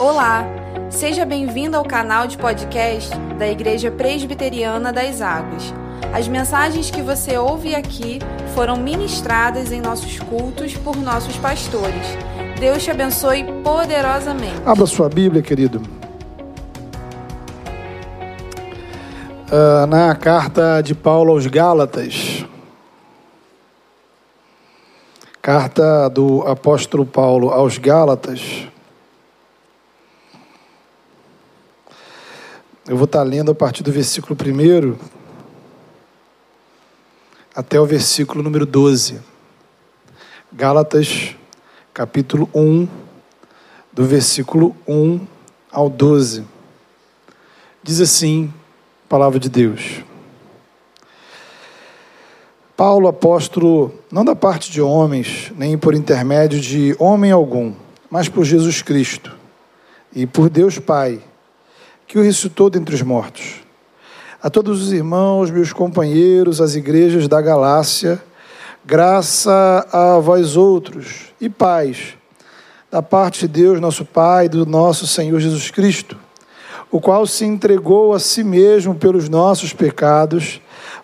Olá, seja bem-vindo ao canal de podcast da Igreja Presbiteriana das Águas. As mensagens que você ouve aqui foram ministradas em nossos cultos por nossos pastores. Deus te abençoe poderosamente. Abra sua Bíblia, querido. Uh, na carta de Paulo aos Gálatas. Carta do apóstolo Paulo aos Gálatas. Eu vou estar lendo a partir do versículo 1 até o versículo número 12. Gálatas, capítulo 1, do versículo 1 ao 12. Diz assim, palavra de Deus. Paulo, apóstolo, não da parte de homens, nem por intermédio de homem algum, mas por Jesus Cristo e por Deus Pai que o ressuscitou dentre os mortos. A todos os irmãos, meus companheiros, as igrejas da Galácia, graça a vós outros e paz, da parte de Deus, nosso Pai, do nosso Senhor Jesus Cristo, o qual se entregou a si mesmo pelos nossos pecados,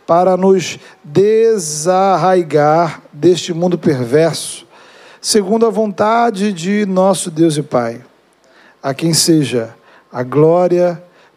para nos desarraigar deste mundo perverso, segundo a vontade de nosso Deus e Pai, a quem seja a glória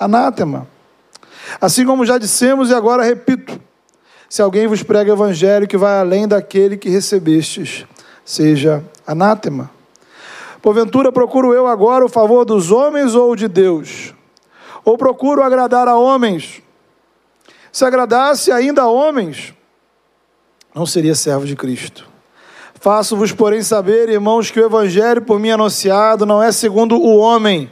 anátema. Assim como já dissemos e agora repito: se alguém vos prega evangelho que vai além daquele que recebestes, seja anátema. Porventura procuro eu agora o favor dos homens ou de Deus? Ou procuro agradar a homens? Se agradasse ainda a homens, não seria servo de Cristo. Faço-vos, porém, saber, irmãos, que o evangelho por mim anunciado não é segundo o homem,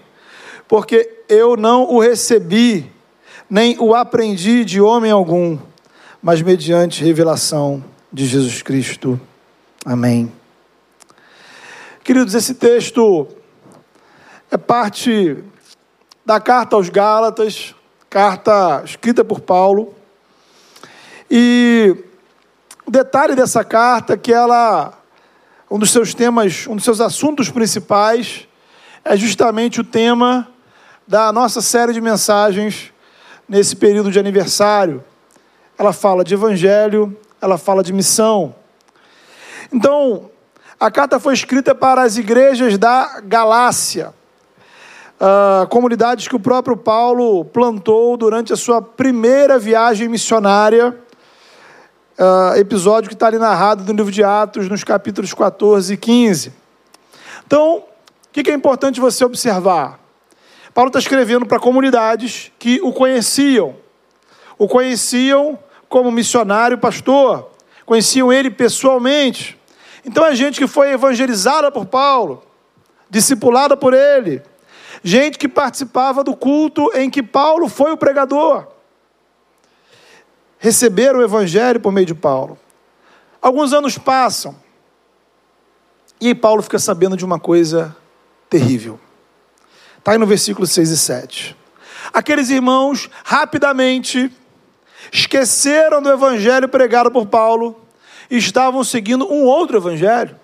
porque eu não o recebi, nem o aprendi de homem algum, mas mediante revelação de Jesus Cristo. Amém. Queridos, esse texto é parte da carta aos Gálatas, carta escrita por Paulo. E o detalhe dessa carta é que ela, um dos seus temas, um dos seus assuntos principais, é justamente o tema da nossa série de mensagens nesse período de aniversário. Ela fala de evangelho, ela fala de missão. Então, a carta foi escrita para as igrejas da Galácia, uh, comunidades que o próprio Paulo plantou durante a sua primeira viagem missionária uh, episódio que está ali narrado no livro de Atos, nos capítulos 14 e 15. Então, o que é importante você observar? Paulo está escrevendo para comunidades que o conheciam, o conheciam como missionário pastor, conheciam ele pessoalmente. Então é gente que foi evangelizada por Paulo, discipulada por ele, gente que participava do culto em que Paulo foi o pregador receberam o Evangelho por meio de Paulo. Alguns anos passam e Paulo fica sabendo de uma coisa terrível. Está aí no versículo 6 e 7. Aqueles irmãos rapidamente esqueceram do evangelho pregado por Paulo e estavam seguindo um outro evangelho.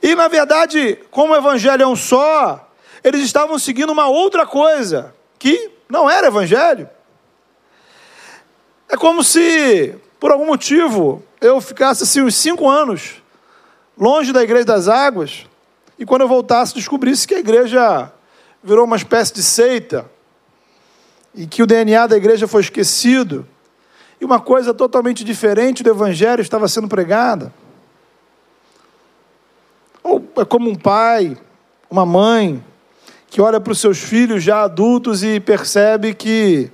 E na verdade, como o evangelho é um só, eles estavam seguindo uma outra coisa que não era evangelho. É como se, por algum motivo, eu ficasse assim uns cinco anos longe da igreja das águas e quando eu voltasse descobrisse que a igreja virou uma espécie de seita e que o DNA da igreja foi esquecido e uma coisa totalmente diferente do evangelho estava sendo pregada. Ou é como um pai, uma mãe que olha para os seus filhos já adultos e percebe que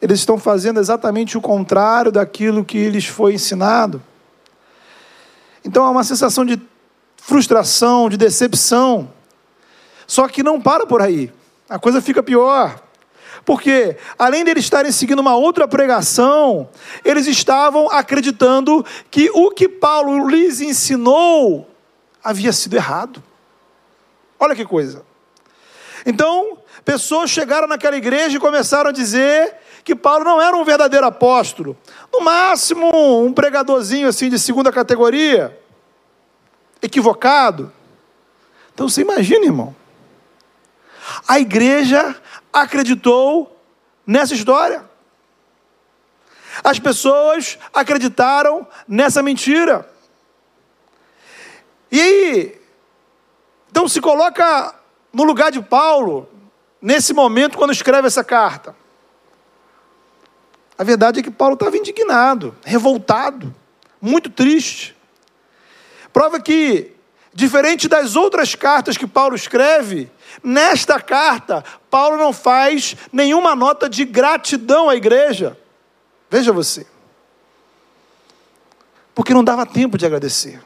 eles estão fazendo exatamente o contrário daquilo que lhes foi ensinado. Então há uma sensação de frustração, de decepção. Só que não para por aí. A coisa fica pior. Porque, além de eles estarem seguindo uma outra pregação, eles estavam acreditando que o que Paulo lhes ensinou havia sido errado. Olha que coisa. Então, pessoas chegaram naquela igreja e começaram a dizer que Paulo não era um verdadeiro apóstolo. No máximo, um pregadorzinho assim de segunda categoria, equivocado. Então você imagina, irmão. A igreja acreditou nessa história. As pessoas acreditaram nessa mentira. E aí, então se coloca no lugar de Paulo, nesse momento, quando escreve essa carta. A verdade é que Paulo estava indignado, revoltado, muito triste. Prova que, diferente das outras cartas que Paulo escreve, nesta carta, Paulo não faz nenhuma nota de gratidão à igreja. Veja você. Porque não dava tempo de agradecer.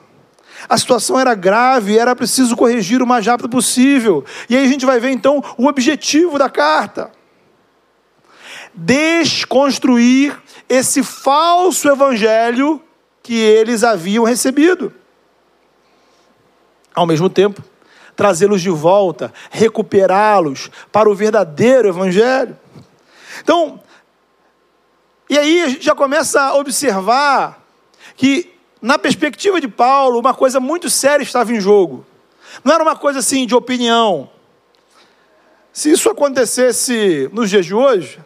A situação era grave, era preciso corrigir o mais rápido possível. E aí a gente vai ver então o objetivo da carta desconstruir esse falso evangelho que eles haviam recebido. Ao mesmo tempo, trazê-los de volta, recuperá-los para o verdadeiro evangelho. Então, e aí a gente já começa a observar que, na perspectiva de Paulo, uma coisa muito séria estava em jogo. Não era uma coisa assim de opinião. Se isso acontecesse nos dias de hoje,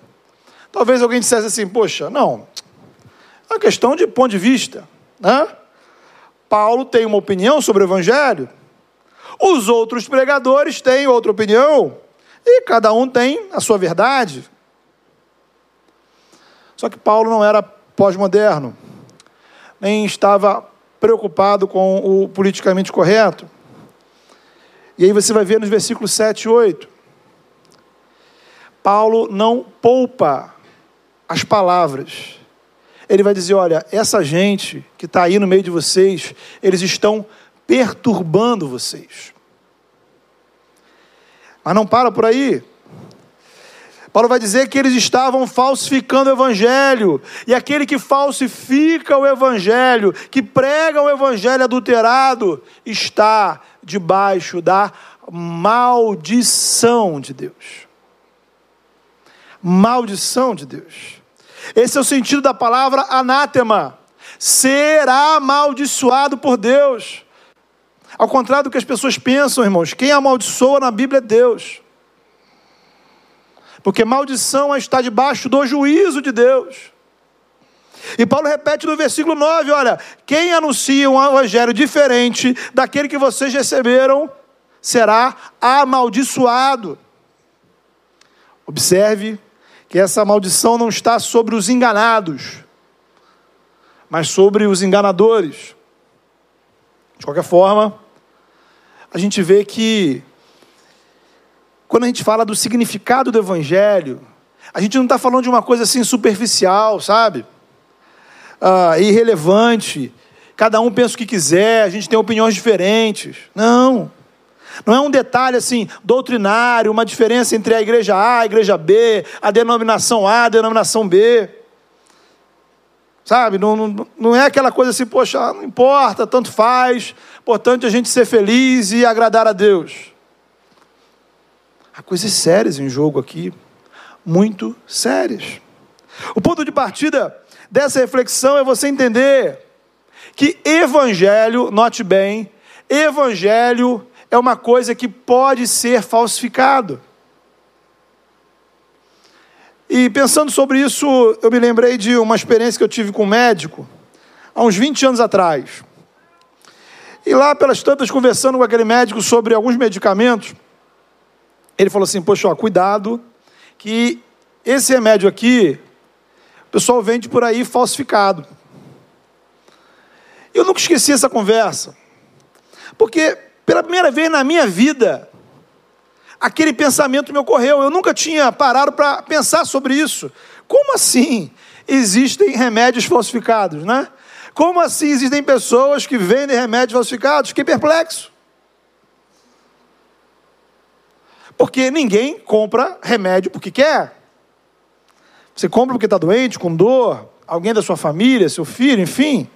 Talvez alguém dissesse assim: poxa, não, é uma questão de ponto de vista. Né? Paulo tem uma opinião sobre o Evangelho, os outros pregadores têm outra opinião, e cada um tem a sua verdade. Só que Paulo não era pós-moderno, nem estava preocupado com o politicamente correto. E aí você vai ver nos versículos 7 e 8. Paulo não poupa as palavras. Ele vai dizer: olha, essa gente que está aí no meio de vocês, eles estão perturbando vocês. Mas não para por aí. Paulo vai dizer que eles estavam falsificando o evangelho, e aquele que falsifica o evangelho, que prega o evangelho adulterado, está debaixo da maldição de Deus maldição de Deus. Esse é o sentido da palavra anátema. Será amaldiçoado por Deus. Ao contrário do que as pessoas pensam, irmãos, quem amaldiçoa na Bíblia é Deus. Porque maldição é estar debaixo do juízo de Deus. E Paulo repete no versículo 9: olha, quem anuncia um evangelho diferente daquele que vocês receberam, será amaldiçoado. Observe que essa maldição não está sobre os enganados, mas sobre os enganadores. De qualquer forma, a gente vê que, quando a gente fala do significado do Evangelho, a gente não está falando de uma coisa assim superficial, sabe? Ah, irrelevante. Cada um pensa o que quiser, a gente tem opiniões diferentes. Não. Não é um detalhe assim, doutrinário, uma diferença entre a igreja A, a igreja B, a denominação A, a denominação B. Sabe? Não, não, não é aquela coisa assim, poxa, não importa, tanto faz, importante a gente ser feliz e agradar a Deus. Há coisas sérias em jogo aqui, muito sérias. O ponto de partida dessa reflexão é você entender que evangelho, note bem, evangelho é uma coisa que pode ser falsificado. E pensando sobre isso, eu me lembrei de uma experiência que eu tive com um médico, há uns 20 anos atrás. E lá, pelas tantas, conversando com aquele médico sobre alguns medicamentos, ele falou assim: Poxa, ó, cuidado, que esse remédio aqui, o pessoal vende por aí falsificado. Eu nunca esqueci essa conversa, porque pela primeira vez na minha vida, aquele pensamento me ocorreu. Eu nunca tinha parado para pensar sobre isso. Como assim existem remédios falsificados, né? Como assim existem pessoas que vendem remédios falsificados? Fiquei perplexo. Porque ninguém compra remédio porque quer. Você compra porque está doente, com dor, alguém da sua família, seu filho, enfim.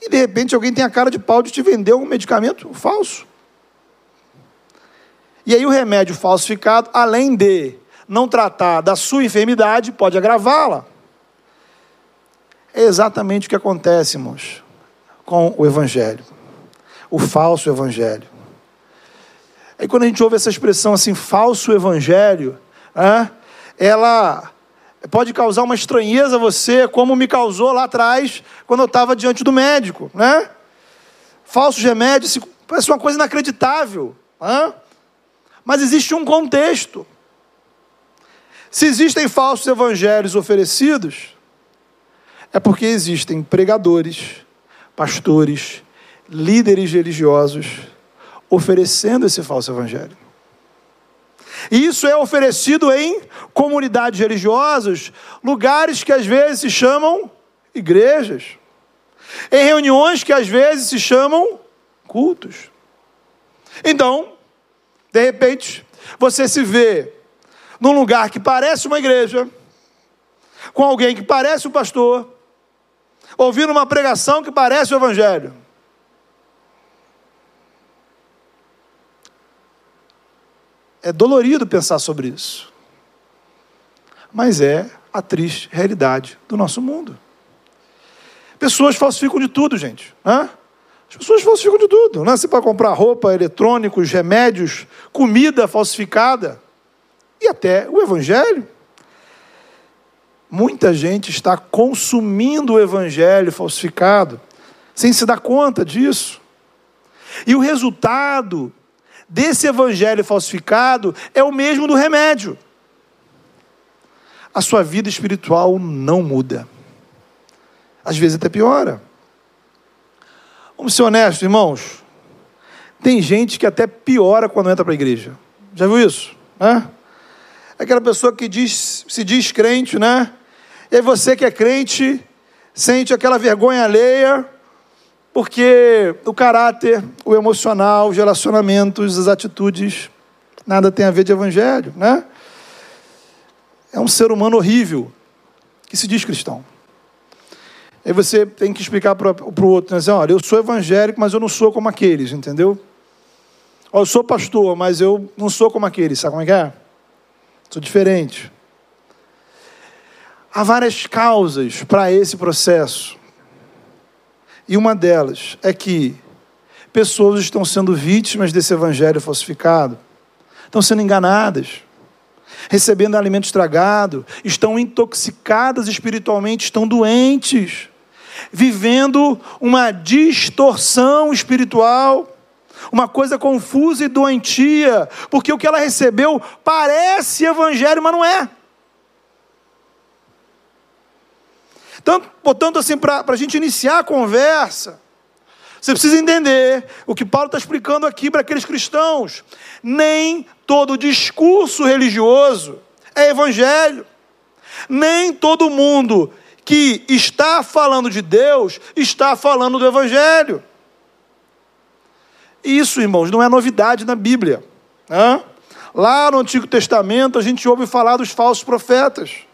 E de repente alguém tem a cara de pau de te vender um medicamento falso. E aí o remédio falsificado, além de não tratar da sua enfermidade, pode agravá-la. É exatamente o que acontece, irmãos, com o Evangelho, o falso Evangelho. Aí quando a gente ouve essa expressão assim, falso Evangelho, ela pode causar uma estranheza a você, como me causou lá atrás, quando eu estava diante do médico, né? Falsos remédios, parece uma coisa inacreditável. Né? Mas existe um contexto. Se existem falsos evangelhos oferecidos, é porque existem pregadores, pastores, líderes religiosos oferecendo esse falso evangelho. E isso é oferecido em comunidades religiosas, lugares que às vezes se chamam igrejas, em reuniões que às vezes se chamam cultos. Então, de repente, você se vê num lugar que parece uma igreja, com alguém que parece um pastor, ouvindo uma pregação que parece o evangelho. É dolorido pensar sobre isso. Mas é a triste realidade do nosso mundo. Pessoas falsificam de tudo, gente. As pessoas falsificam de tudo. Né? Você pode comprar roupa, eletrônicos, remédios, comida falsificada e até o Evangelho. Muita gente está consumindo o Evangelho falsificado sem se dar conta disso. E o resultado desse Evangelho falsificado é o mesmo do remédio. A sua vida espiritual não muda. Às vezes até piora. Vamos ser honestos, irmãos. Tem gente que até piora quando entra para a igreja. Já viu isso? Né? Aquela pessoa que diz, se diz crente, né? E aí você que é crente sente aquela vergonha alheia, porque o caráter, o emocional, os relacionamentos, as atitudes, nada tem a ver de evangelho, né? É um ser humano horrível que se diz cristão. Aí você tem que explicar para o outro, né? Assim, olha, eu sou evangélico, mas eu não sou como aqueles, entendeu? eu sou pastor, mas eu não sou como aqueles, sabe como é que é? Sou diferente. Há várias causas para esse processo. E uma delas é que pessoas estão sendo vítimas desse evangelho falsificado, estão sendo enganadas, recebendo alimento estragado, estão intoxicadas espiritualmente, estão doentes, vivendo uma distorção espiritual, uma coisa confusa e doentia, porque o que ela recebeu parece evangelho, mas não é. Tanto, portanto, assim, para a gente iniciar a conversa, você precisa entender o que Paulo está explicando aqui para aqueles cristãos. Nem todo discurso religioso é evangelho. Nem todo mundo que está falando de Deus está falando do evangelho. Isso, irmãos, não é novidade na Bíblia. Né? Lá no Antigo Testamento a gente ouve falar dos falsos profetas.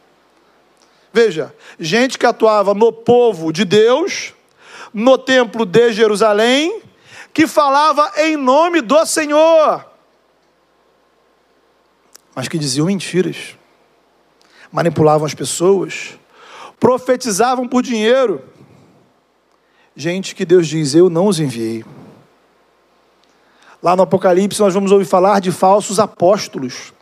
Veja, gente que atuava no povo de Deus, no templo de Jerusalém, que falava em nome do Senhor mas que diziam mentiras, manipulavam as pessoas, profetizavam por dinheiro. Gente que Deus diz: Eu não os enviei. Lá no Apocalipse nós vamos ouvir falar de falsos apóstolos.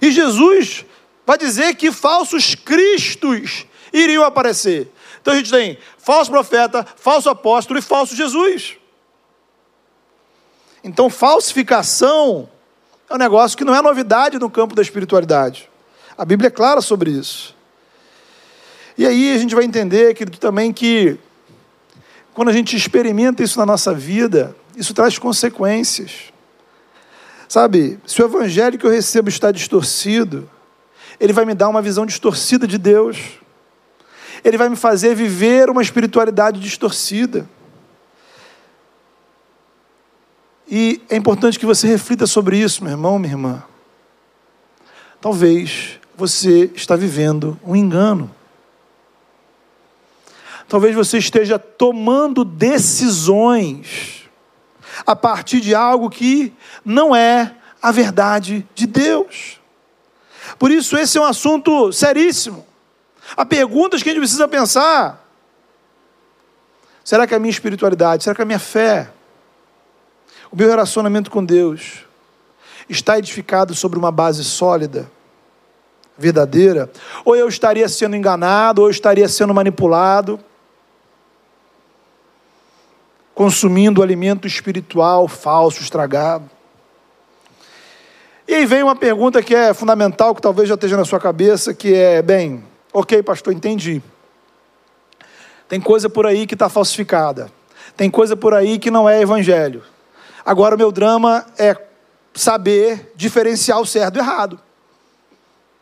E Jesus vai dizer que falsos cristos iriam aparecer. Então a gente tem falso profeta, falso apóstolo e falso Jesus. Então, falsificação é um negócio que não é novidade no campo da espiritualidade. A Bíblia é clara sobre isso. E aí a gente vai entender, também que quando a gente experimenta isso na nossa vida, isso traz consequências. Sabe, se o evangelho que eu recebo está distorcido, ele vai me dar uma visão distorcida de Deus. Ele vai me fazer viver uma espiritualidade distorcida. E é importante que você reflita sobre isso, meu irmão, minha irmã. Talvez você está vivendo um engano. Talvez você esteja tomando decisões a partir de algo que não é a verdade de Deus. Por isso, esse é um assunto seríssimo. Há perguntas que a gente precisa pensar. Será que a minha espiritualidade, será que a minha fé, o meu relacionamento com Deus está edificado sobre uma base sólida, verdadeira? Ou eu estaria sendo enganado, ou eu estaria sendo manipulado? consumindo alimento espiritual falso, estragado. E aí vem uma pergunta que é fundamental, que talvez já esteja na sua cabeça, que é, bem, ok, pastor, entendi. Tem coisa por aí que está falsificada. Tem coisa por aí que não é evangelho. Agora o meu drama é saber diferenciar o certo do errado.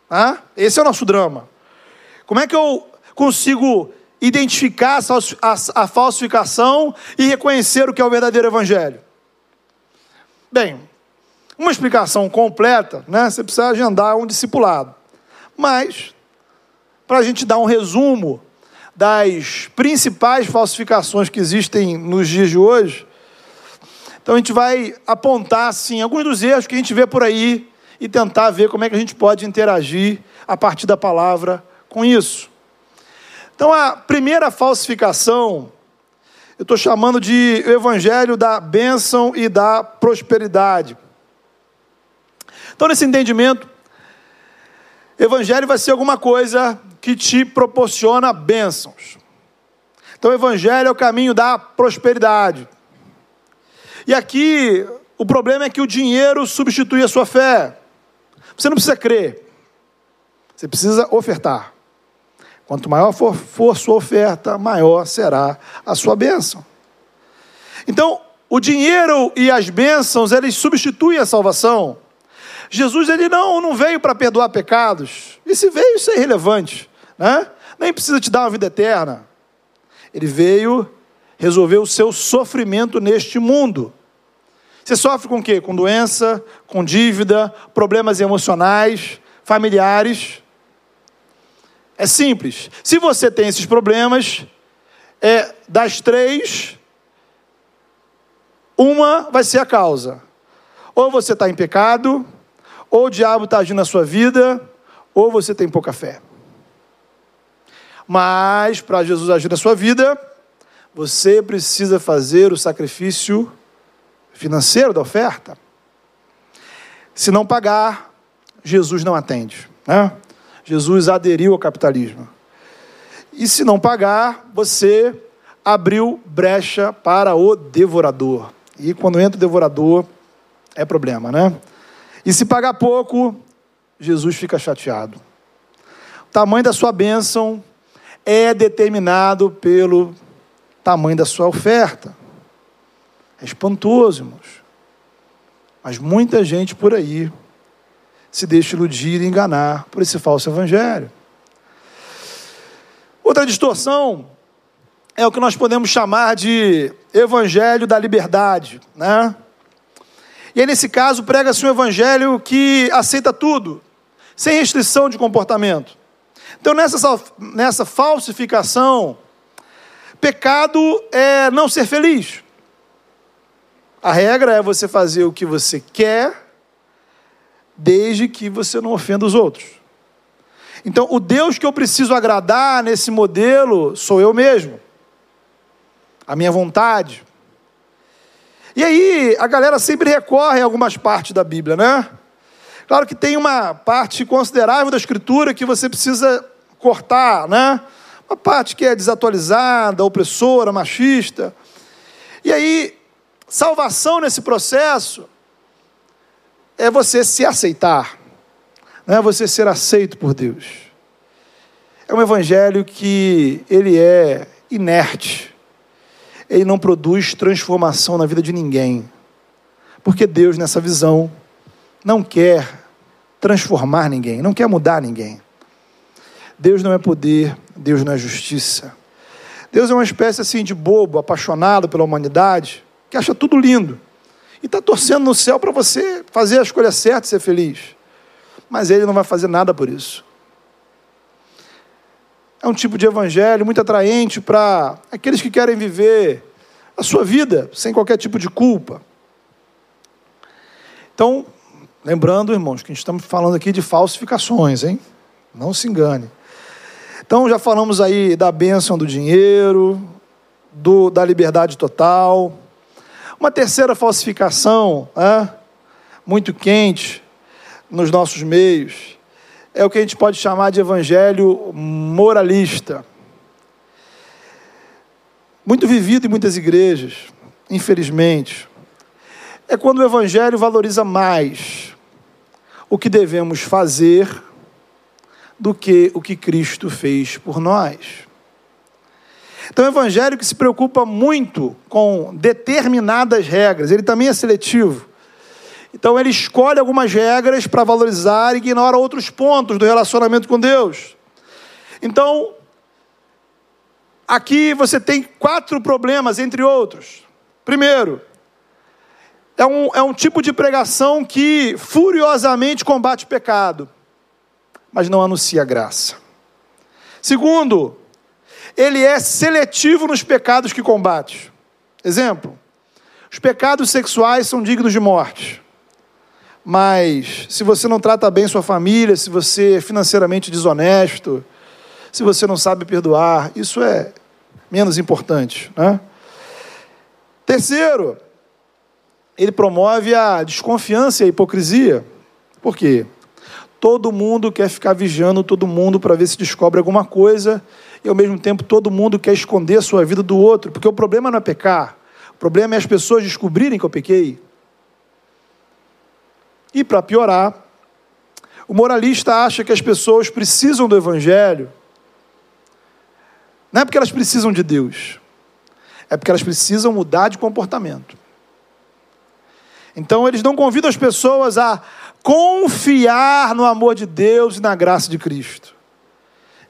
Ah? Esse é o nosso drama. Como é que eu consigo identificar a falsificação e reconhecer o que é o verdadeiro evangelho? Bem, uma explicação completa, né? Você precisa agendar um discipulado. Mas, para a gente dar um resumo das principais falsificações que existem nos dias de hoje, então a gente vai apontar assim alguns dos erros que a gente vê por aí e tentar ver como é que a gente pode interagir a partir da palavra com isso. Então, a primeira falsificação, eu estou chamando de evangelho da bênção e da prosperidade. Então, nesse entendimento, evangelho vai ser alguma coisa que te proporciona bênçãos. Então, evangelho é o caminho da prosperidade. E aqui, o problema é que o dinheiro substitui a sua fé. Você não precisa crer, você precisa ofertar. Quanto maior for, for sua oferta, maior será a sua bênção. Então, o dinheiro e as bênçãos, eles substituem a salvação. Jesus ele não, não veio para perdoar pecados. E se veio, isso é irrelevante. Né? Nem precisa te dar uma vida eterna. Ele veio resolver o seu sofrimento neste mundo. Você sofre com o quê? Com doença, com dívida, problemas emocionais, familiares. É simples. Se você tem esses problemas, é das três, uma vai ser a causa. Ou você está em pecado, ou o diabo está agindo na sua vida, ou você tem pouca fé. Mas, para Jesus agir na sua vida, você precisa fazer o sacrifício financeiro da oferta. Se não pagar, Jesus não atende. Né? Jesus aderiu ao capitalismo. E se não pagar, você abriu brecha para o devorador. E quando entra o devorador, é problema, né? E se pagar pouco, Jesus fica chateado. O tamanho da sua bênção é determinado pelo tamanho da sua oferta. É espantoso, irmãos. Mas muita gente por aí se deixa iludir e enganar por esse falso evangelho. Outra distorção é o que nós podemos chamar de evangelho da liberdade, né? E aí, nesse caso, prega-se um evangelho que aceita tudo, sem restrição de comportamento. Então, nessa, nessa falsificação, pecado é não ser feliz. A regra é você fazer o que você quer desde que você não ofenda os outros. Então, o Deus que eu preciso agradar nesse modelo sou eu mesmo, a minha vontade. E aí, a galera sempre recorre a algumas partes da Bíblia, né? Claro que tem uma parte considerável da Escritura que você precisa cortar, né? Uma parte que é desatualizada, opressora, machista. E aí, salvação nesse processo é você se aceitar, não é você ser aceito por Deus. É um evangelho que ele é inerte, ele não produz transformação na vida de ninguém, porque Deus, nessa visão, não quer transformar ninguém, não quer mudar ninguém. Deus não é poder, Deus não é justiça. Deus é uma espécie assim de bobo, apaixonado pela humanidade, que acha tudo lindo e está torcendo no céu para você fazer a escolha certa e ser feliz. Mas ele não vai fazer nada por isso. É um tipo de evangelho muito atraente para aqueles que querem viver a sua vida sem qualquer tipo de culpa. Então, lembrando, irmãos, que a gente estamos falando aqui de falsificações, hein? Não se engane. Então, já falamos aí da bênção do dinheiro, do, da liberdade total. Uma terceira falsificação, é, muito quente nos nossos meios, é o que a gente pode chamar de evangelho moralista. Muito vivido em muitas igrejas, infelizmente. É quando o evangelho valoriza mais o que devemos fazer do que o que Cristo fez por nós. Então, o evangelho que se preocupa muito com determinadas regras, ele também é seletivo. Então ele escolhe algumas regras para valorizar e ignora outros pontos do relacionamento com Deus. Então, aqui você tem quatro problemas, entre outros. Primeiro, é um, é um tipo de pregação que furiosamente combate o pecado, mas não anuncia graça. Segundo, ele é seletivo nos pecados que combate. Exemplo: os pecados sexuais são dignos de morte. Mas se você não trata bem sua família, se você é financeiramente desonesto, se você não sabe perdoar, isso é menos importante. Né? Terceiro, ele promove a desconfiança e a hipocrisia. Por quê? Todo mundo quer ficar vigiando todo mundo para ver se descobre alguma coisa, e ao mesmo tempo todo mundo quer esconder a sua vida do outro, porque o problema não é pecar, o problema é as pessoas descobrirem que eu pequei. E para piorar, o moralista acha que as pessoas precisam do Evangelho, não é porque elas precisam de Deus, é porque elas precisam mudar de comportamento. Então, eles não convidam as pessoas a confiar no amor de Deus e na graça de Cristo.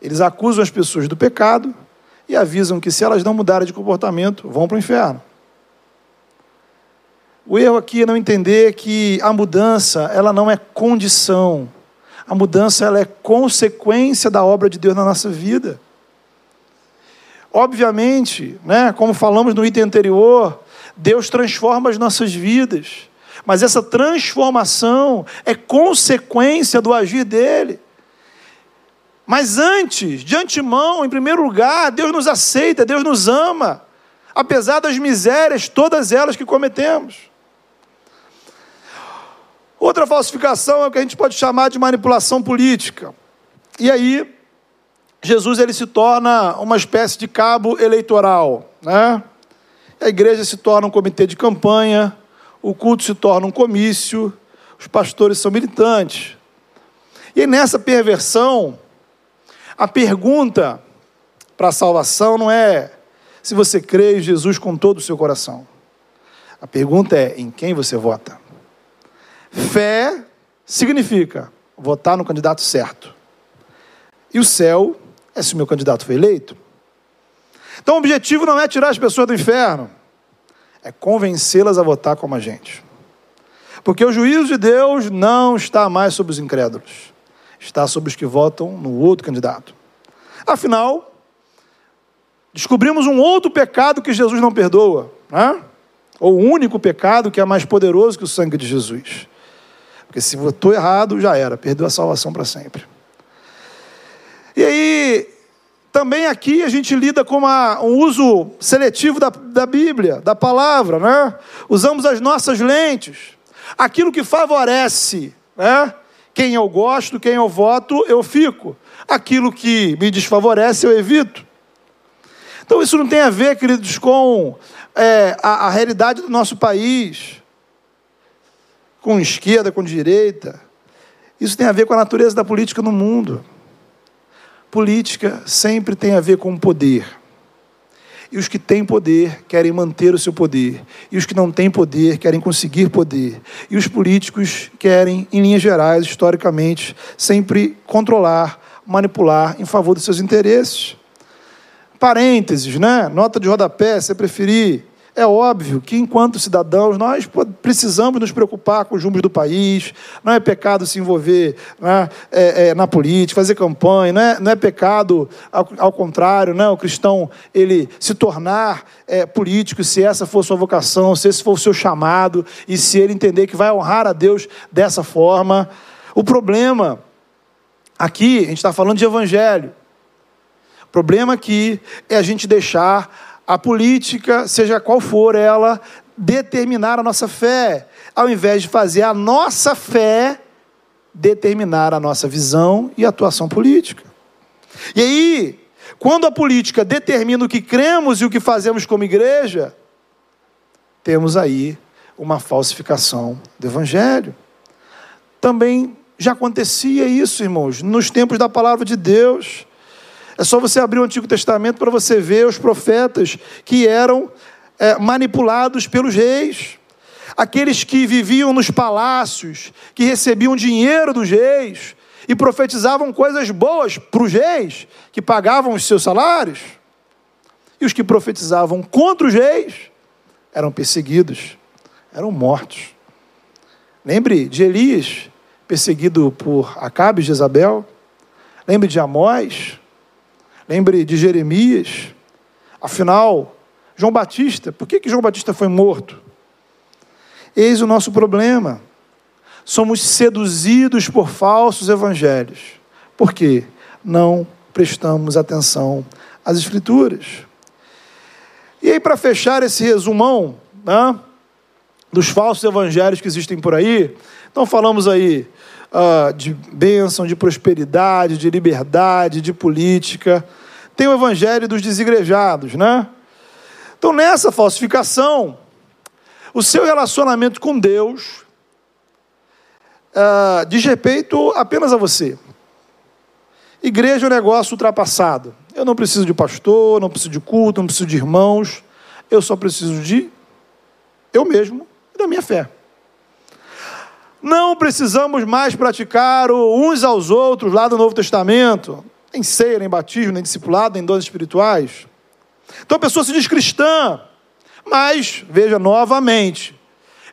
Eles acusam as pessoas do pecado e avisam que, se elas não mudarem de comportamento, vão para o inferno. O erro aqui é não entender que a mudança, ela não é condição. A mudança, ela é consequência da obra de Deus na nossa vida. Obviamente, né, como falamos no item anterior, Deus transforma as nossas vidas. Mas essa transformação é consequência do agir dele. Mas antes, de antemão, em primeiro lugar, Deus nos aceita, Deus nos ama, apesar das misérias, todas elas que cometemos. Outra falsificação é o que a gente pode chamar de manipulação política. E aí, Jesus ele se torna uma espécie de cabo eleitoral. Né? A igreja se torna um comitê de campanha, o culto se torna um comício, os pastores são militantes. E nessa perversão, a pergunta para a salvação não é se você crê em Jesus com todo o seu coração. A pergunta é em quem você vota. Fé significa votar no candidato certo. E o céu é se o meu candidato foi eleito. Então o objetivo não é tirar as pessoas do inferno, é convencê-las a votar como a gente. Porque o juízo de Deus não está mais sobre os incrédulos, está sobre os que votam no outro candidato. Afinal, descobrimos um outro pecado que Jesus não perdoa, né? ou o único pecado que é mais poderoso que o sangue de Jesus. Porque se votou errado, já era, perdeu a salvação para sempre. E aí, também aqui a gente lida com uma, um uso seletivo da, da Bíblia, da palavra, né? Usamos as nossas lentes. Aquilo que favorece, né? Quem eu gosto, quem eu voto, eu fico. Aquilo que me desfavorece, eu evito. Então, isso não tem a ver, queridos, com é, a, a realidade do nosso país com esquerda, com direita. Isso tem a ver com a natureza da política no mundo. Política sempre tem a ver com poder. E os que têm poder querem manter o seu poder. E os que não têm poder querem conseguir poder. E os políticos querem, em linhas gerais, historicamente, sempre controlar, manipular em favor dos seus interesses. Parênteses, né? Nota de rodapé, se preferir É óbvio que, enquanto cidadãos, nós precisamos nos preocupar com os rumos do país. Não é pecado se envolver né, é, é, na política, fazer campanha. Não é, não é pecado, ao, ao contrário, né, o cristão ele se tornar é, político, se essa for sua vocação, se esse for o seu chamado e se ele entender que vai honrar a Deus dessa forma. O problema aqui, a gente está falando de evangelho. O problema aqui é a gente deixar a política, seja qual for ela, determinar a nossa fé, ao invés de fazer a nossa fé determinar a nossa visão e atuação política. E aí, quando a política determina o que cremos e o que fazemos como igreja, temos aí uma falsificação do evangelho. Também já acontecia isso, irmãos, nos tempos da palavra de Deus. É só você abrir o Antigo Testamento para você ver os profetas que eram é, manipulados pelos reis. Aqueles que viviam nos palácios, que recebiam dinheiro dos reis e profetizavam coisas boas para os reis, que pagavam os seus salários. E os que profetizavam contra os reis eram perseguidos, eram mortos. Lembre de Elias, perseguido por Acabe e Jezabel. Lembre de Amós, Lembre de Jeremias. Afinal, João Batista, por que, que João Batista foi morto? Eis o nosso problema. Somos seduzidos por falsos evangelhos. Por quê? Não prestamos atenção às Escrituras. E aí, para fechar esse resumão né, dos falsos evangelhos que existem por aí, então falamos aí uh, de bênção, de prosperidade, de liberdade, de política. Tem o evangelho dos desigrejados, né? Então, nessa falsificação, o seu relacionamento com Deus uh, diz respeito apenas a você. Igreja é um negócio ultrapassado. Eu não preciso de pastor, não preciso de culto, não preciso de irmãos. Eu só preciso de eu mesmo e da minha fé. Não precisamos mais praticar uns aos outros lá do Novo Testamento, nem ceia, nem batismo, nem discipulado, nem dons espirituais. Então a pessoa se diz cristã, mas, veja novamente,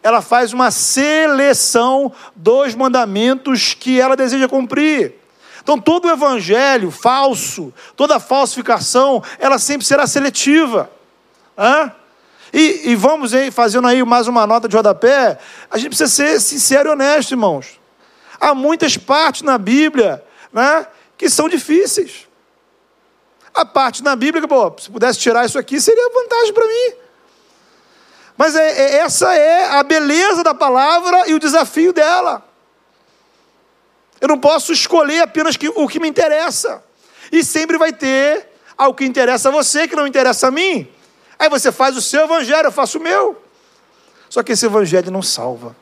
ela faz uma seleção dos mandamentos que ela deseja cumprir. Então, todo o evangelho falso, toda falsificação, ela sempre será seletiva. Hã? E, e vamos aí, fazendo aí mais uma nota de rodapé, a gente precisa ser sincero e honesto, irmãos. Há muitas partes na Bíblia né, que são difíceis. A parte na Bíblia que, pô, se pudesse tirar isso aqui, seria vantagem para mim. Mas é, é, essa é a beleza da palavra e o desafio dela. Eu não posso escolher apenas que, o que me interessa. E sempre vai ter ao que interessa a você, que não interessa a mim. Aí você faz o seu evangelho, eu faço o meu. Só que esse evangelho não salva.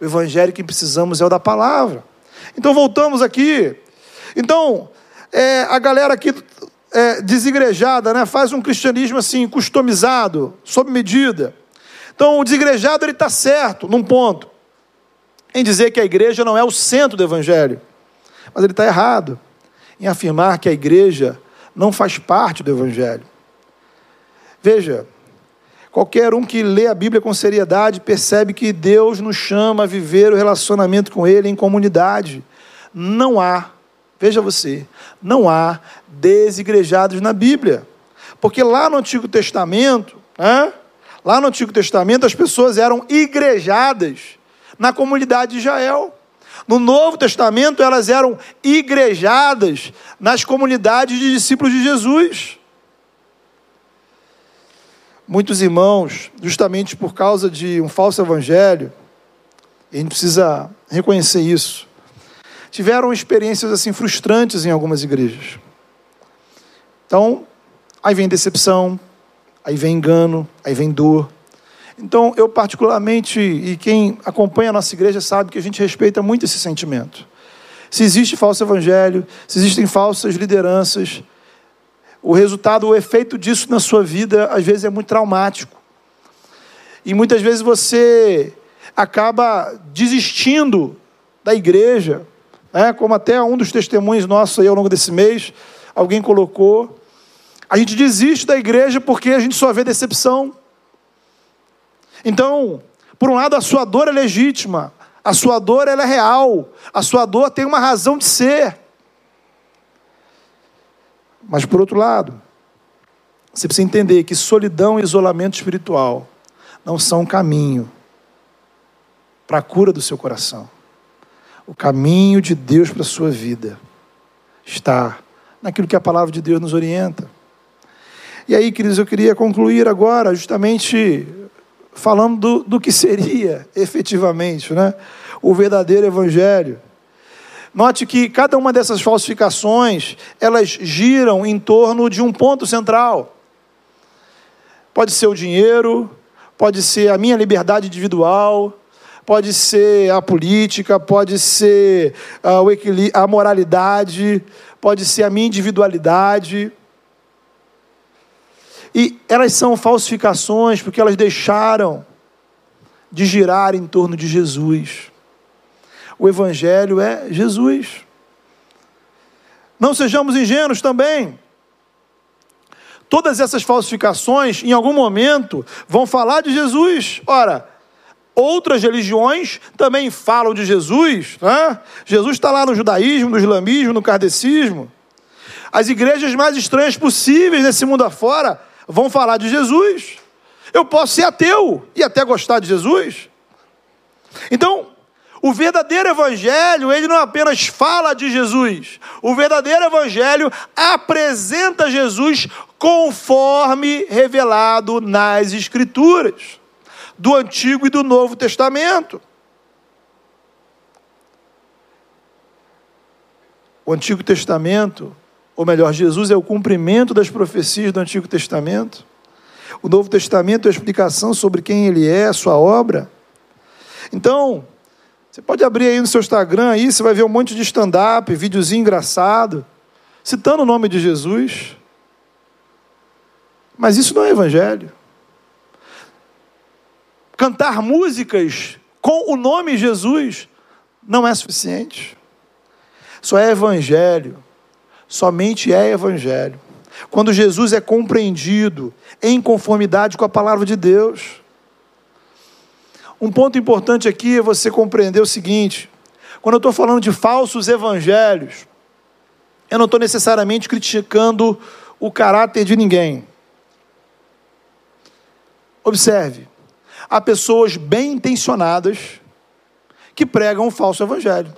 O evangelho que precisamos é o da palavra. Então voltamos aqui. Então, é, a galera aqui é, desigrejada, né, faz um cristianismo assim, customizado, sob medida. Então, o desigrejado está certo num ponto, em dizer que a igreja não é o centro do evangelho, mas ele está errado em afirmar que a igreja não faz parte do evangelho. Veja, qualquer um que lê a Bíblia com seriedade percebe que Deus nos chama a viver o relacionamento com Ele em comunidade. Não há, veja você, não há desigrejados na Bíblia. Porque lá no Antigo Testamento, né, lá no Antigo Testamento, as pessoas eram igrejadas na comunidade de Israel. No Novo Testamento, elas eram igrejadas nas comunidades de discípulos de Jesus. Muitos irmãos, justamente por causa de um falso evangelho, a gente precisa reconhecer isso, tiveram experiências assim frustrantes em algumas igrejas. Então, aí vem decepção, aí vem engano, aí vem dor. Então, eu particularmente, e quem acompanha a nossa igreja sabe que a gente respeita muito esse sentimento. Se existe falso evangelho, se existem falsas lideranças, o resultado, o efeito disso na sua vida, às vezes é muito traumático. E muitas vezes você acaba desistindo da igreja, né? como até um dos testemunhos nossos aí ao longo desse mês, alguém colocou. A gente desiste da igreja porque a gente só vê decepção. Então, por um lado, a sua dor é legítima, a sua dor ela é real, a sua dor tem uma razão de ser. Mas por outro lado, você precisa entender que solidão e isolamento espiritual não são um caminho para a cura do seu coração. O caminho de Deus para a sua vida está naquilo que a palavra de Deus nos orienta. E aí, queridos, eu queria concluir agora, justamente falando do, do que seria efetivamente né, o verdadeiro evangelho. Note que cada uma dessas falsificações, elas giram em torno de um ponto central. Pode ser o dinheiro, pode ser a minha liberdade individual, pode ser a política, pode ser uh, a moralidade, pode ser a minha individualidade. E elas são falsificações porque elas deixaram de girar em torno de Jesus. O Evangelho é Jesus. Não sejamos ingênuos também. Todas essas falsificações, em algum momento, vão falar de Jesus. Ora, outras religiões também falam de Jesus. Né? Jesus está lá no judaísmo, no islamismo, no kardecismo. As igrejas mais estranhas possíveis nesse mundo afora vão falar de Jesus. Eu posso ser ateu e até gostar de Jesus. Então, o verdadeiro evangelho, ele não apenas fala de Jesus. O verdadeiro evangelho apresenta Jesus conforme revelado nas escrituras do Antigo e do Novo Testamento. O Antigo Testamento ou melhor, Jesus é o cumprimento das profecias do Antigo Testamento. O Novo Testamento é a explicação sobre quem ele é, sua obra. Então, você pode abrir aí no seu Instagram aí, você vai ver um monte de stand-up, videozinho engraçado, citando o nome de Jesus. Mas isso não é evangelho. Cantar músicas com o nome Jesus não é suficiente. Só é evangelho somente é evangelho. Quando Jesus é compreendido em conformidade com a palavra de Deus. Um ponto importante aqui é você compreender o seguinte: quando eu estou falando de falsos evangelhos, eu não estou necessariamente criticando o caráter de ninguém. Observe, há pessoas bem intencionadas que pregam um falso evangelho.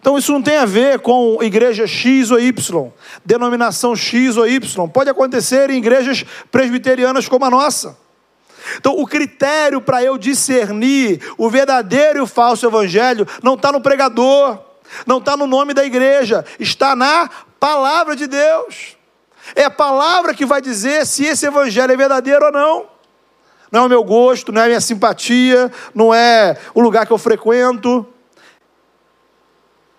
Então isso não tem a ver com igreja X ou Y, denominação X ou Y. Pode acontecer em igrejas presbiterianas como a nossa. Então, o critério para eu discernir o verdadeiro e o falso evangelho não está no pregador, não está no nome da igreja, está na palavra de Deus. É a palavra que vai dizer se esse evangelho é verdadeiro ou não. Não é o meu gosto, não é a minha simpatia, não é o lugar que eu frequento,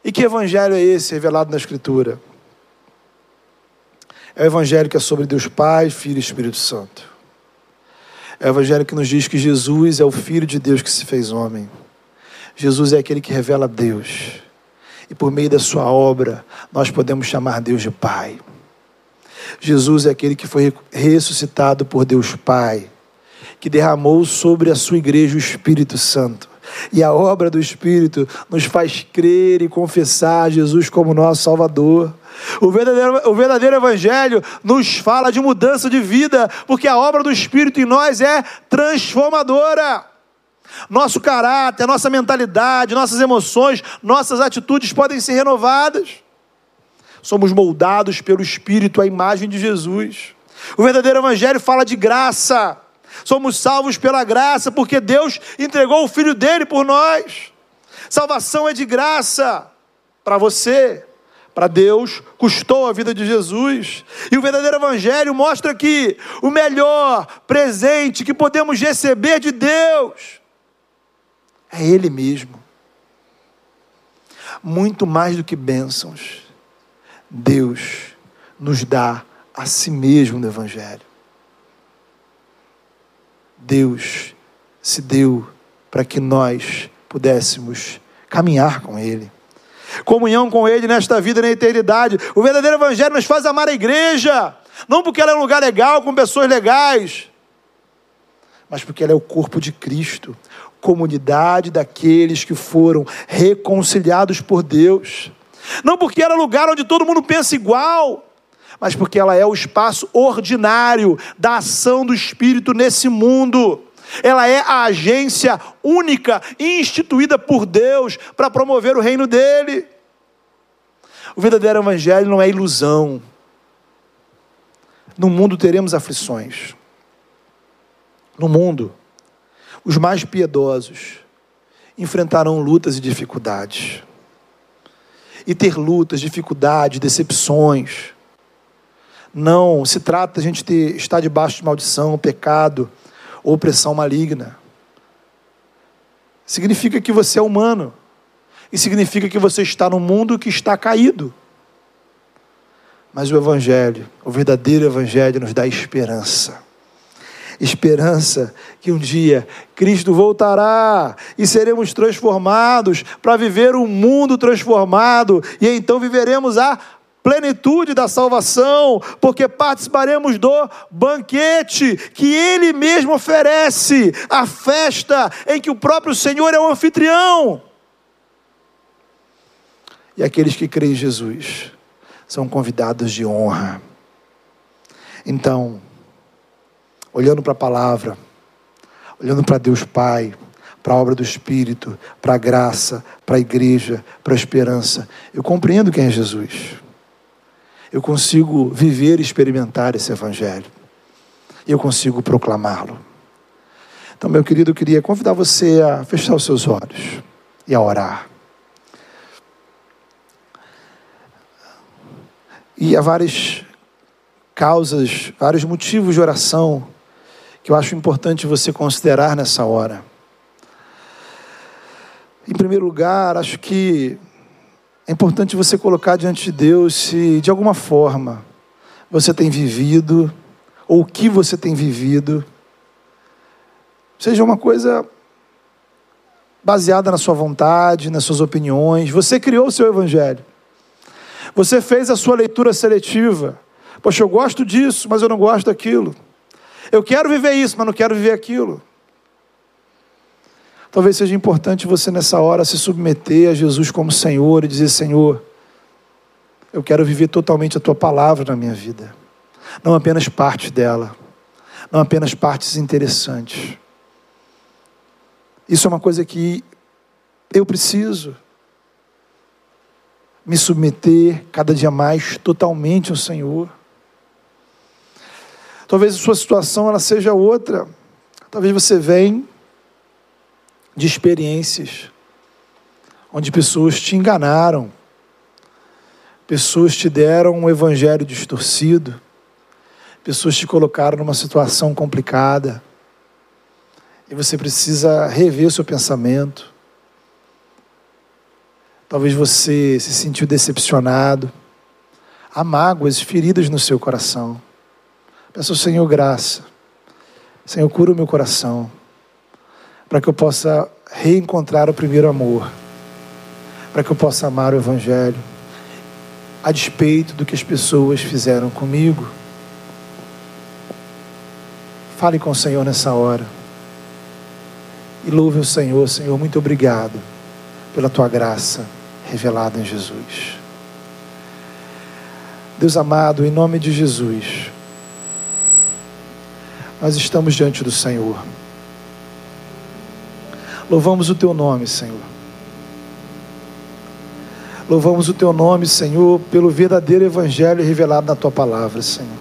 e que evangelho é esse revelado na Escritura? É o evangelho que é sobre Deus Pai, Filho e Espírito Santo. É o evangelho que nos diz que Jesus é o Filho de Deus que se fez homem. Jesus é aquele que revela Deus. E por meio da sua obra, nós podemos chamar Deus de Pai. Jesus é aquele que foi ressuscitado por Deus Pai, que derramou sobre a sua igreja o Espírito Santo e a obra do Espírito nos faz crer e confessar Jesus como nosso Salvador. O verdadeiro, o verdadeiro Evangelho nos fala de mudança de vida, porque a obra do Espírito em nós é transformadora. Nosso caráter, nossa mentalidade, nossas emoções, nossas atitudes podem ser renovadas. Somos moldados pelo Espírito à imagem de Jesus. O verdadeiro Evangelho fala de graça. Somos salvos pela graça, porque Deus entregou o Filho dele por nós. Salvação é de graça para você, para Deus, custou a vida de Jesus. E o verdadeiro Evangelho mostra que o melhor presente que podemos receber de Deus é Ele mesmo. Muito mais do que bênçãos, Deus nos dá a si mesmo no Evangelho. Deus se deu para que nós pudéssemos caminhar com Ele. Comunhão com Ele nesta vida e na eternidade. O verdadeiro Evangelho nos faz amar a igreja, não porque ela é um lugar legal, com pessoas legais, mas porque ela é o corpo de Cristo, comunidade daqueles que foram reconciliados por Deus. Não porque era lugar onde todo mundo pensa igual, mas porque ela é o espaço ordinário da ação do Espírito nesse mundo. Ela é a agência única instituída por Deus para promover o reino dele. O verdadeiro evangelho não é ilusão. No mundo teremos aflições. No mundo, os mais piedosos enfrentarão lutas e dificuldades. E ter lutas, dificuldades, decepções. Não se trata de a gente estar debaixo de maldição, pecado ou opressão maligna. Significa que você é humano. E significa que você está no mundo que está caído. Mas o Evangelho, o verdadeiro Evangelho, nos dá esperança. Esperança que um dia Cristo voltará e seremos transformados para viver um mundo transformado, e então viveremos a plenitude da salvação, porque participaremos do banquete que Ele mesmo oferece, a festa em que o próprio Senhor é o anfitrião. E aqueles que creem em Jesus são convidados de honra. Então, olhando para a palavra, olhando para Deus Pai, para a obra do Espírito, para a graça, para a igreja, para a esperança, eu compreendo quem é Jesus. Eu consigo viver e experimentar esse Evangelho. Eu consigo proclamá-lo. Então, meu querido, eu queria convidar você a fechar os seus olhos e a orar. E há várias causas, vários motivos de oração que eu acho importante você considerar nessa hora. Em primeiro lugar, acho que é importante você colocar diante de Deus se de alguma forma você tem vivido, ou o que você tem vivido, seja uma coisa baseada na sua vontade, nas suas opiniões. Você criou o seu evangelho. Você fez a sua leitura seletiva. Poxa, eu gosto disso, mas eu não gosto daquilo. Eu quero viver isso, mas não quero viver aquilo. Talvez seja importante você nessa hora se submeter a Jesus como Senhor e dizer: Senhor, eu quero viver totalmente a tua palavra na minha vida, não apenas parte dela, não apenas partes interessantes. Isso é uma coisa que eu preciso me submeter cada dia mais totalmente ao Senhor. Talvez a sua situação ela seja outra. Talvez você venha de experiências onde pessoas te enganaram, pessoas te deram um evangelho distorcido, pessoas te colocaram numa situação complicada e você precisa rever seu pensamento Talvez você se sentiu decepcionado. Há mágoas, feridas no seu coração. Peça ao Senhor graça. Senhor, cura o meu coração. Para que eu possa reencontrar o primeiro amor. Para que eu possa amar o Evangelho. A despeito do que as pessoas fizeram comigo. Fale com o Senhor nessa hora. E louve o Senhor, Senhor, muito obrigado pela tua graça revelado em Jesus. Deus amado, em nome de Jesus, nós estamos diante do Senhor. Louvamos o teu nome, Senhor. Louvamos o teu nome, Senhor, pelo verdadeiro evangelho revelado na tua palavra, Senhor.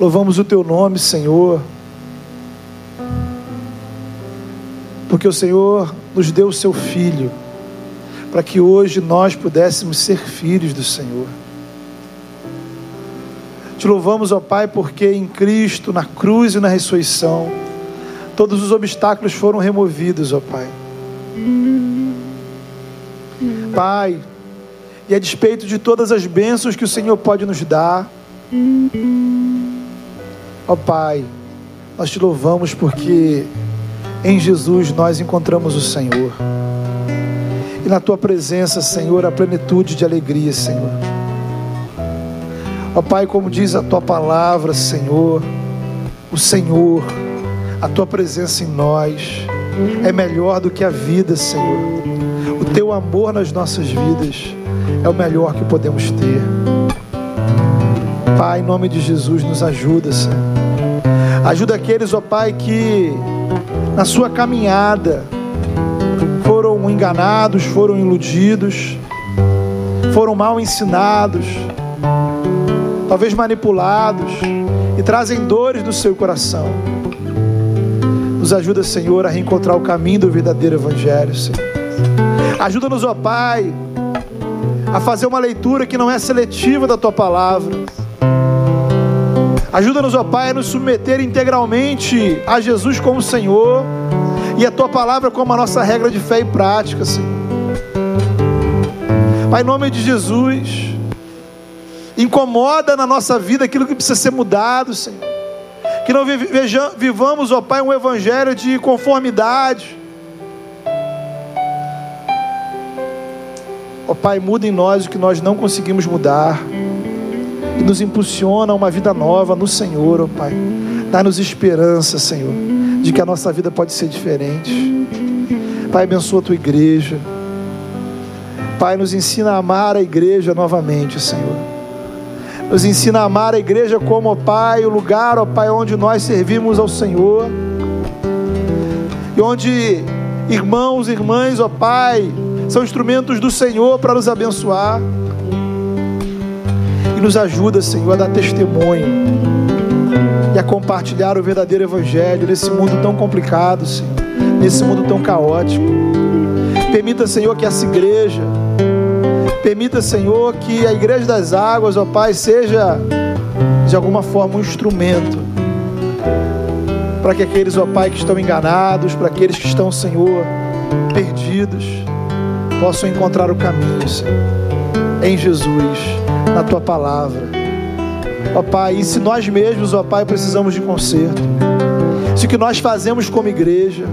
Louvamos o teu nome, Senhor, porque o Senhor nos deu o seu filho para que hoje nós pudéssemos ser filhos do Senhor. Te louvamos, ó Pai, porque em Cristo, na cruz e na ressurreição, todos os obstáculos foram removidos, ó Pai. Pai, e a despeito de todas as bênçãos que o Senhor pode nos dar, ó Pai, nós te louvamos porque em Jesus nós encontramos o Senhor na tua presença, Senhor, a plenitude de alegria, Senhor. Ó Pai, como diz a tua palavra, Senhor, o Senhor, a tua presença em nós é melhor do que a vida, Senhor. O teu amor nas nossas vidas é o melhor que podemos ter. Pai, em nome de Jesus, nos ajuda, Senhor. Ajuda aqueles, ó Pai, que na sua caminhada foram enganados, foram iludidos, foram mal ensinados, talvez manipulados e trazem dores do seu coração. Nos ajuda, Senhor, a reencontrar o caminho do verdadeiro Evangelho, Senhor. Ajuda-nos, ó Pai, a fazer uma leitura que não é seletiva da tua palavra. Ajuda-nos, ó Pai, a nos submeter integralmente a Jesus como Senhor e a tua palavra como a nossa regra de fé e prática, Senhor. Pai, em nome de Jesus, incomoda na nossa vida aquilo que precisa ser mudado, Senhor. Que não vivamos, ó Pai, um evangelho de conformidade. Ó Pai, muda em nós o que nós não conseguimos mudar. E nos impulsiona a uma vida nova no Senhor, ó Pai. Dá-nos esperança, Senhor, de que a nossa vida pode ser diferente. Pai, abençoa a tua igreja. Pai, nos ensina a amar a igreja novamente, Senhor. Nos ensina a amar a igreja como, ó Pai, o lugar, ó Pai, onde nós servimos ao Senhor. E onde irmãos e irmãs, ó Pai, são instrumentos do Senhor para nos abençoar. E nos ajuda, Senhor, a dar testemunho e a compartilhar o verdadeiro Evangelho nesse mundo tão complicado, Senhor, nesse mundo tão caótico. Permita, Senhor, que essa igreja Permita, Senhor, que a Igreja das Águas, ó Pai, seja de alguma forma um instrumento para que aqueles, ó Pai, que estão enganados, para aqueles que estão, Senhor, perdidos, possam encontrar o caminho, Senhor, em Jesus, na Tua palavra. Ó Pai, e se nós mesmos, ó Pai, precisamos de conserto, se o que nós fazemos como igreja,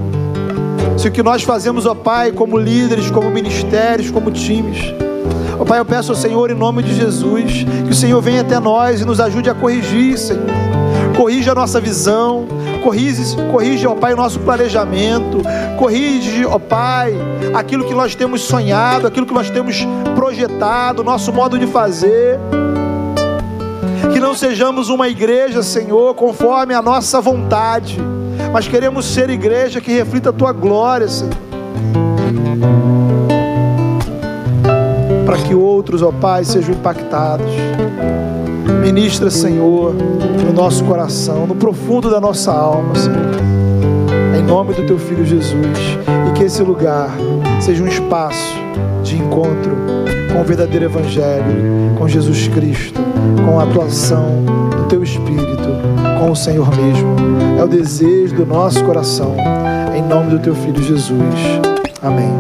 se o que nós fazemos, ó Pai, como líderes, como ministérios, como times, Ó Pai, eu peço ao Senhor, em nome de Jesus, que o Senhor venha até nós e nos ajude a corrigir, Senhor. Corrija a nossa visão, corrige, corrige, ó Pai, o nosso planejamento, corrige, ó Pai, aquilo que nós temos sonhado, aquilo que nós temos projetado, nosso modo de fazer. Que não sejamos uma igreja, Senhor, conforme a nossa vontade, mas queremos ser igreja que reflita a tua glória, Senhor para que outros, ó Pai, sejam impactados. Ministra, Senhor, no nosso coração, no profundo da nossa alma, Senhor. Em nome do Teu Filho Jesus. E que esse lugar seja um espaço de encontro com o verdadeiro Evangelho, com Jesus Cristo, com a atuação do Teu Espírito, com o Senhor mesmo. É o desejo do nosso coração. Em nome do Teu Filho Jesus. Amém.